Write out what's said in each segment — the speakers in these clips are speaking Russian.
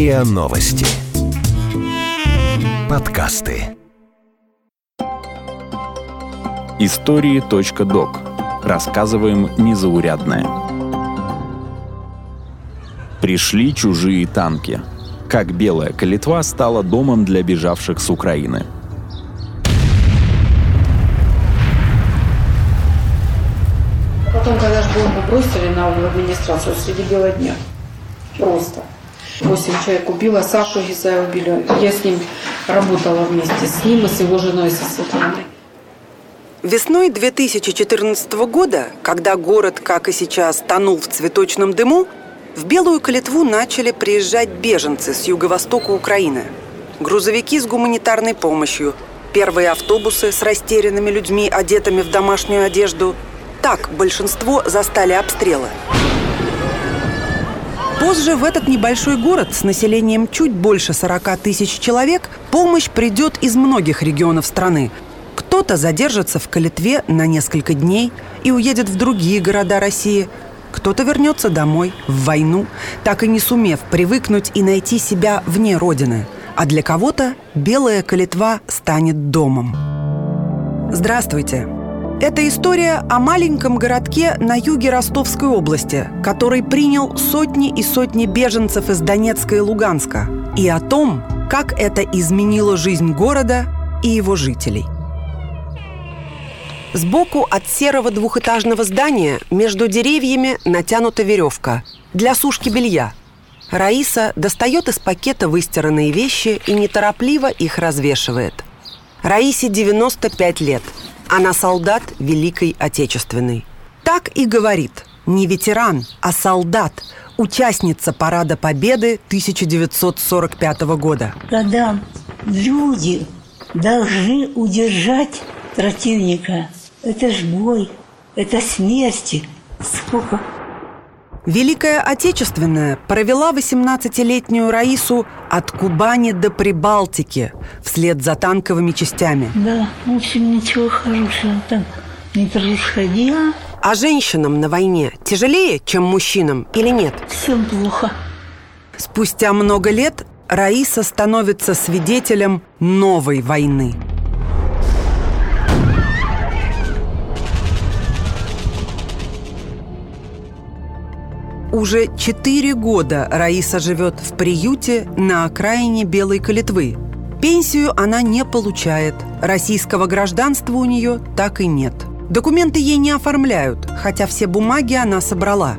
РИА Новости. Подкасты. Истории.док. Рассказываем незаурядное. Пришли чужие танки. Как Белая Калитва стала домом для бежавших с Украины. Потом, когда же бомбу бросили на администрацию среди бела дня, просто. Восемь человек убило, Сашу Гизая убили. Я с ним работала вместе, с ним и с его женой, со Светланой. Весной 2014 года, когда город, как и сейчас, тонул в цветочном дыму, в Белую Калитву начали приезжать беженцы с юго-востока Украины. Грузовики с гуманитарной помощью, первые автобусы с растерянными людьми, одетыми в домашнюю одежду. Так большинство застали обстрелы. Позже в этот небольшой город с населением чуть больше 40 тысяч человек помощь придет из многих регионов страны. Кто-то задержится в Калитве на несколько дней и уедет в другие города России. Кто-то вернется домой, в войну, так и не сумев привыкнуть и найти себя вне Родины. А для кого-то Белая Калитва станет домом. Здравствуйте! Это история о маленьком городке на юге Ростовской области, который принял сотни и сотни беженцев из Донецка и Луганска, и о том, как это изменило жизнь города и его жителей. Сбоку от серого двухэтажного здания между деревьями натянута веревка для сушки белья. Раиса достает из пакета выстиранные вещи и неторопливо их развешивает. Раисе 95 лет. Она солдат Великой Отечественной. Так и говорит. Не ветеран, а солдат. Участница Парада Победы 1945 года. Когда люди должны удержать противника, это ж бой, это смерти. Сколько Великая Отечественная провела 18-летнюю Раису от Кубани до Прибалтики вслед за танковыми частями. Да, в общем, ничего хорошего там не происходило. А женщинам на войне тяжелее, чем мужчинам или нет? Всем плохо. Спустя много лет Раиса становится свидетелем новой войны. Уже четыре года Раиса живет в приюте на окраине Белой Калитвы. Пенсию она не получает. Российского гражданства у нее так и нет. Документы ей не оформляют, хотя все бумаги она собрала.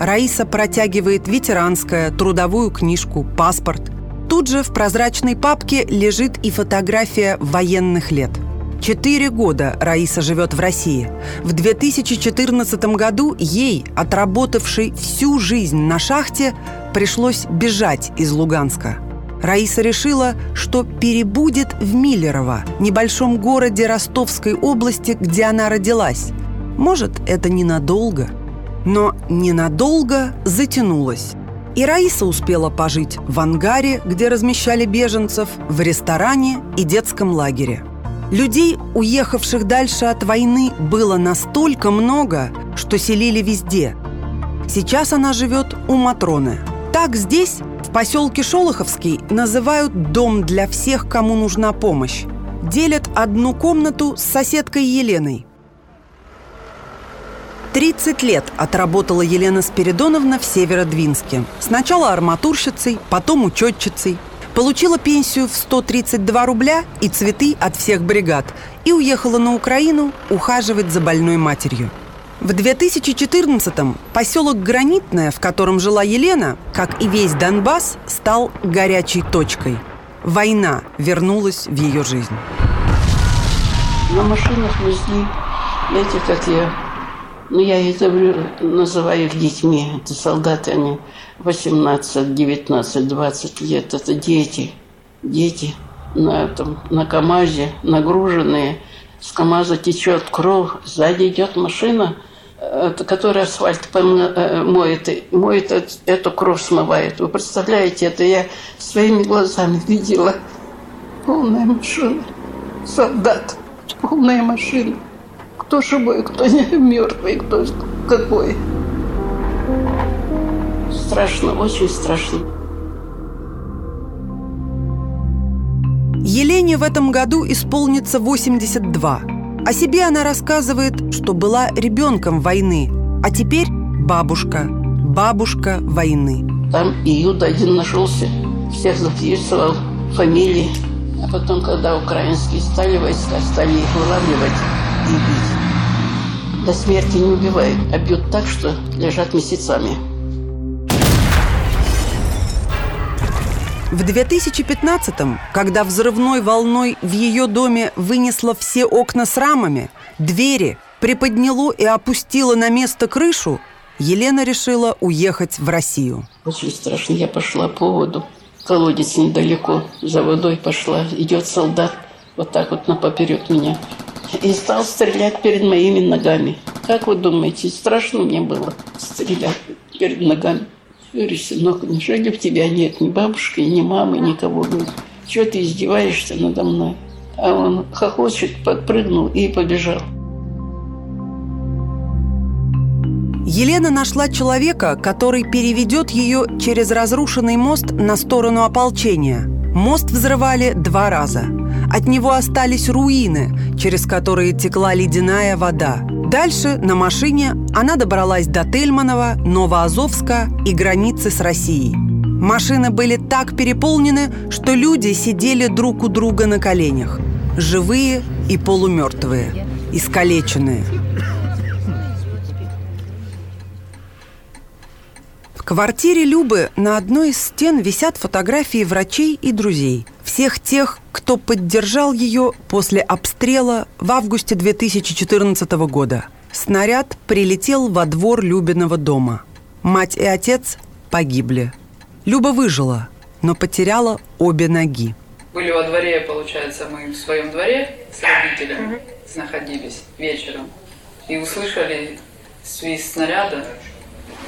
Раиса протягивает ветеранское, трудовую книжку, паспорт. Тут же в прозрачной папке лежит и фотография военных лет – Четыре года Раиса живет в России. В 2014 году ей, отработавшей всю жизнь на шахте, пришлось бежать из Луганска. Раиса решила, что перебудет в Миллерово, небольшом городе Ростовской области, где она родилась. Может, это ненадолго. Но ненадолго затянулось. И Раиса успела пожить в ангаре, где размещали беженцев, в ресторане и детском лагере – Людей, уехавших дальше от войны, было настолько много, что селили везде. Сейчас она живет у Матроны. Так здесь, в поселке Шолоховский, называют «дом для всех, кому нужна помощь». Делят одну комнату с соседкой Еленой. 30 лет отработала Елена Спиридоновна в Северодвинске. Сначала арматурщицей, потом учетчицей – Получила пенсию в 132 рубля и цветы от всех бригад и уехала на Украину ухаживать за больной матерью. В 2014-м поселок Гранитное, в котором жила Елена, как и весь Донбасс, стал горячей точкой. Война вернулась в ее жизнь. На машинах везли, знаете, как я, ну я их называю их детьми, это солдаты они, 18, 19, 20 лет. Это дети. Дети на, этом, на КАМАЗе, нагруженные. С КАМАЗа течет кровь, сзади идет машина, которая асфальт э, моет, моет эту кровь смывает. Вы представляете, это я своими глазами видела. Полная машина. Солдат. Полная машина кто живой, кто не мертвый, кто какой. Страшно, очень страшно. Елене в этом году исполнится 82. О себе она рассказывает, что была ребенком войны, а теперь бабушка, бабушка войны. Там июд один нашелся, всех записывал фамилии. А потом, когда украинские стали войска, стали их вылавливать, бить. До смерти не убивают, а бьют так, что лежат месяцами. В 2015-м, когда взрывной волной в ее доме вынесло все окна с рамами, двери, приподняло и опустило на место крышу, Елена решила уехать в Россию. Очень страшно. Я пошла по воду. Колодец недалеко. За водой пошла. Идет солдат. Вот так вот на поперек меня. И стал стрелять перед моими ногами. Как вы думаете, страшно мне было стрелять перед ногами? Говорю, сынок, неужели в тебя нет ни бабушки, ни мамы, никого? Говорю, чего ты издеваешься надо мной? А он хохочет, подпрыгнул и побежал. Елена нашла человека, который переведет ее через разрушенный мост на сторону ополчения. Мост взрывали два раза. От него остались руины, через которые текла ледяная вода. Дальше на машине она добралась до Тельманова, Новоазовска и границы с Россией. Машины были так переполнены, что люди сидели друг у друга на коленях. Живые и полумертвые, искалеченные – квартире Любы на одной из стен висят фотографии врачей и друзей. Всех тех, кто поддержал ее после обстрела в августе 2014 года. Снаряд прилетел во двор Любиного дома. Мать и отец погибли. Люба выжила, но потеряла обе ноги. Были во дворе, получается, мы в своем дворе с родителями находились вечером и услышали свист снаряда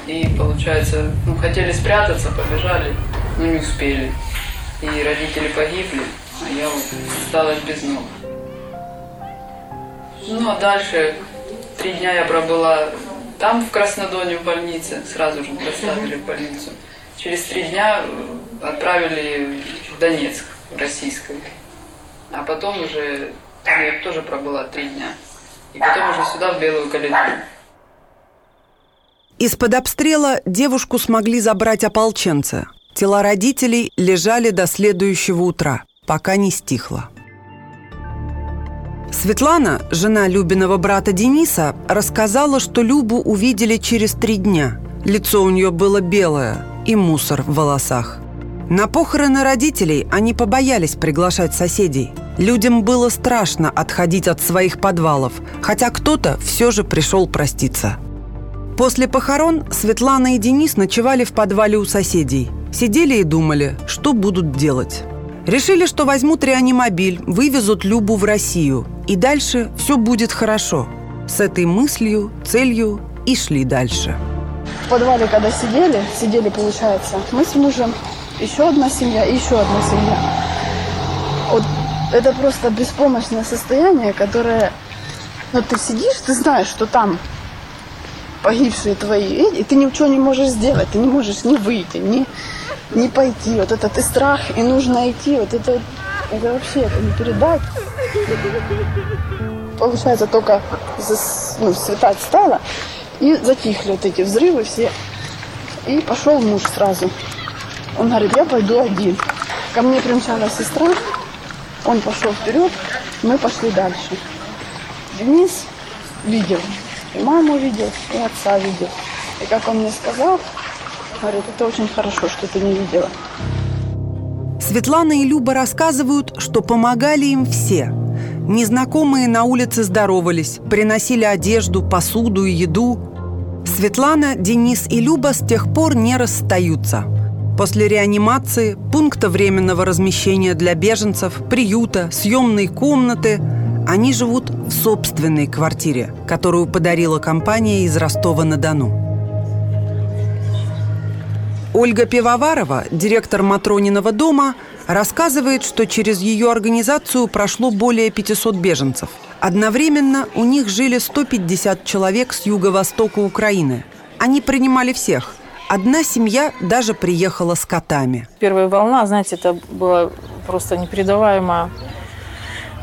и, получается, ну, хотели спрятаться, побежали, но не успели. И родители погибли, а я вот осталась без ног. Ну, а дальше три дня я пробыла там, в Краснодоне, в больнице. Сразу же доставили в больницу. Через три дня отправили в Донецк, в российскую. А потом уже, я тоже пробыла три дня. И потом уже сюда, в Белую Калитву. Из-под обстрела девушку смогли забрать ополченцы. Тела родителей лежали до следующего утра, пока не стихло. Светлана, жена Любиного брата Дениса, рассказала, что Любу увидели через три дня. Лицо у нее было белое и мусор в волосах. На похороны родителей они побоялись приглашать соседей. Людям было страшно отходить от своих подвалов, хотя кто-то все же пришел проститься – После похорон Светлана и Денис ночевали в подвале у соседей. Сидели и думали, что будут делать. Решили, что возьмут реанимобиль, вывезут Любу в Россию. И дальше все будет хорошо. С этой мыслью, целью и шли дальше. В подвале, когда сидели, сидели, получается, мы с мужем, еще одна семья и еще одна семья. Вот это просто беспомощное состояние, которое... Ну, ты сидишь, ты знаешь, что там погибшие твои, и ты ничего не можешь сделать, ты не можешь ни выйти, ни, ни пойти. Вот этот и страх, и нужно идти, вот это, это вообще это не передать. Получается, только ну, светать стало, и затихли вот эти взрывы все. И пошел муж сразу. Он говорит, я пойду один. Ко мне примчалась сестра, он пошел вперед, мы пошли дальше. Денис видел, и маму видел, и отца видел. И как он мне сказал, говорит, это очень хорошо, что ты не видела. Светлана и Люба рассказывают, что помогали им все. Незнакомые на улице здоровались, приносили одежду, посуду и еду. Светлана, Денис и Люба с тех пор не расстаются. После реанимации, пункта временного размещения для беженцев, приюта, съемной комнаты – они живут в собственной квартире, которую подарила компания из Ростова-на-Дону. Ольга Пивоварова, директор Матрониного дома, рассказывает, что через ее организацию прошло более 500 беженцев. Одновременно у них жили 150 человек с юго-востока Украины. Они принимали всех. Одна семья даже приехала с котами. Первая волна, знаете, это было просто непередаваемо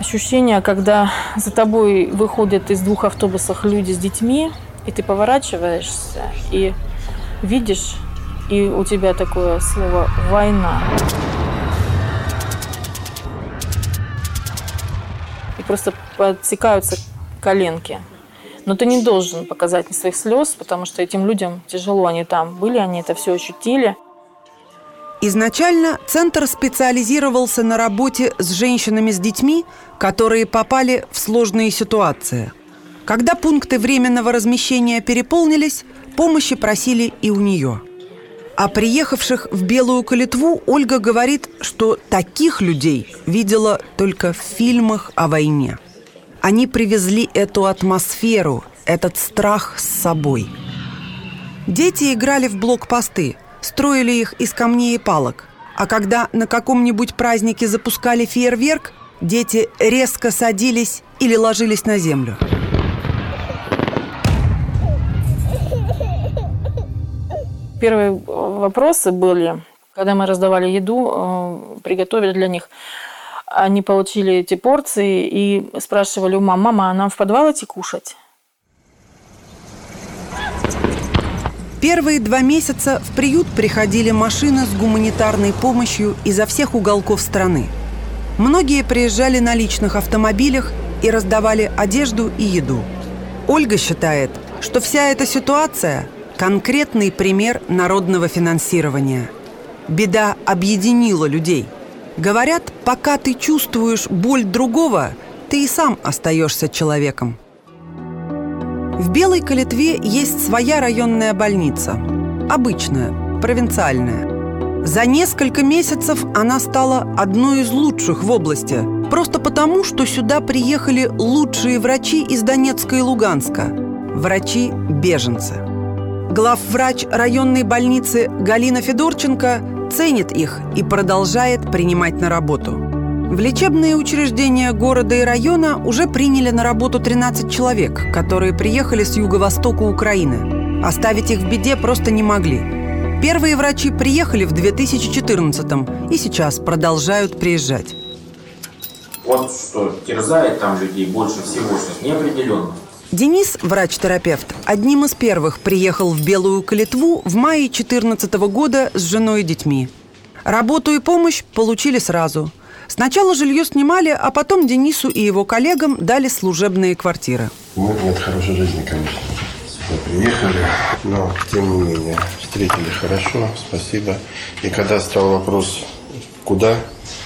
ощущение, когда за тобой выходят из двух автобусов люди с детьми, и ты поворачиваешься и видишь, и у тебя такое слово «война». И просто подсекаются коленки. Но ты не должен показать ни своих слез, потому что этим людям тяжело, они там были, они это все ощутили. Изначально центр специализировался на работе с женщинами с детьми, которые попали в сложные ситуации. Когда пункты временного размещения переполнились, помощи просили и у нее. А приехавших в Белую Калитву Ольга говорит, что таких людей видела только в фильмах о войне – они привезли эту атмосферу, этот страх с собой. Дети играли в блокпосты, строили их из камней и палок. А когда на каком-нибудь празднике запускали фейерверк, дети резко садились или ложились на землю. Первые вопросы были, когда мы раздавали еду, э, приготовили для них – они получили эти порции и спрашивали у мамы, мама, а нам в подвал идти кушать? Первые два месяца в приют приходили машины с гуманитарной помощью изо всех уголков страны. Многие приезжали на личных автомобилях и раздавали одежду и еду. Ольга считает, что вся эта ситуация – конкретный пример народного финансирования. Беда объединила людей – Говорят, пока ты чувствуешь боль другого, ты и сам остаешься человеком. В Белой Калитве есть своя районная больница. Обычная, провинциальная. За несколько месяцев она стала одной из лучших в области. Просто потому, что сюда приехали лучшие врачи из Донецка и Луганска. Врачи-беженцы. Главврач районной больницы Галина Федорченко ценит их и продолжает принимать на работу. В лечебные учреждения города и района уже приняли на работу 13 человек, которые приехали с юго-востока Украины. Оставить их в беде просто не могли. Первые врачи приехали в 2014 и сейчас продолжают приезжать. Вот что терзает там людей больше всего сейчас неопределенность. Денис, врач-терапевт, одним из первых приехал в Белую Калитву в мае 2014 года с женой и детьми. Работу и помощь получили сразу. Сначала жилье снимали, а потом Денису и его коллегам дали служебные квартиры. Ну, нет хорошей жизни, конечно. Мы приехали, но тем не менее встретили хорошо, спасибо. И когда стал вопрос, куда,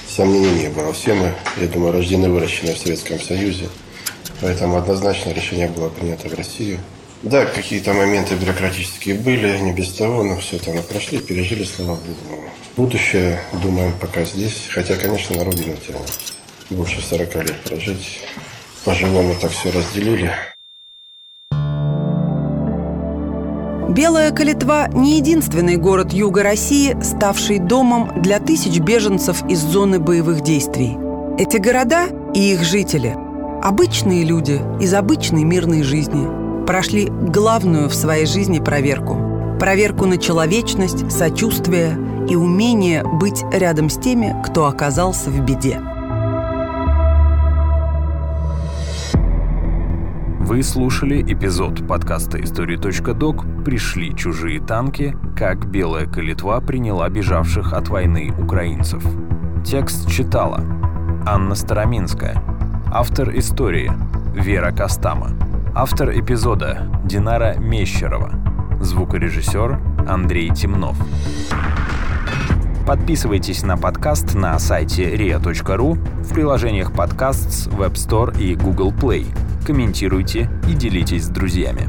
сомнений не было. Все мы, я думаю, рождены и выращены в Советском Союзе. Поэтому однозначно решение было принято в Россию. Да, какие-то моменты бюрократические были, не без того, но все это мы прошли, пережили, слава богу. Будущее, думаем, пока здесь. Хотя, конечно, на родину тянет. Больше 40 лет прожить. По-живому так все разделили. Белая Калитва – не единственный город Юга России, ставший домом для тысяч беженцев из зоны боевых действий. Эти города и их жители – Обычные люди из обычной мирной жизни прошли главную в своей жизни проверку. Проверку на человечность, сочувствие и умение быть рядом с теми, кто оказался в беде. Вы слушали эпизод подкаста «История.док» «Пришли чужие танки. Как Белая Калитва приняла бежавших от войны украинцев». Текст читала Анна Староминская – Автор истории – Вера Костама. Автор эпизода – Динара Мещерова. Звукорежиссер – Андрей Темнов. Подписывайтесь на подкаст на сайте ria.ru, в приложениях подкаст, Web Store и Google Play. Комментируйте и делитесь с друзьями.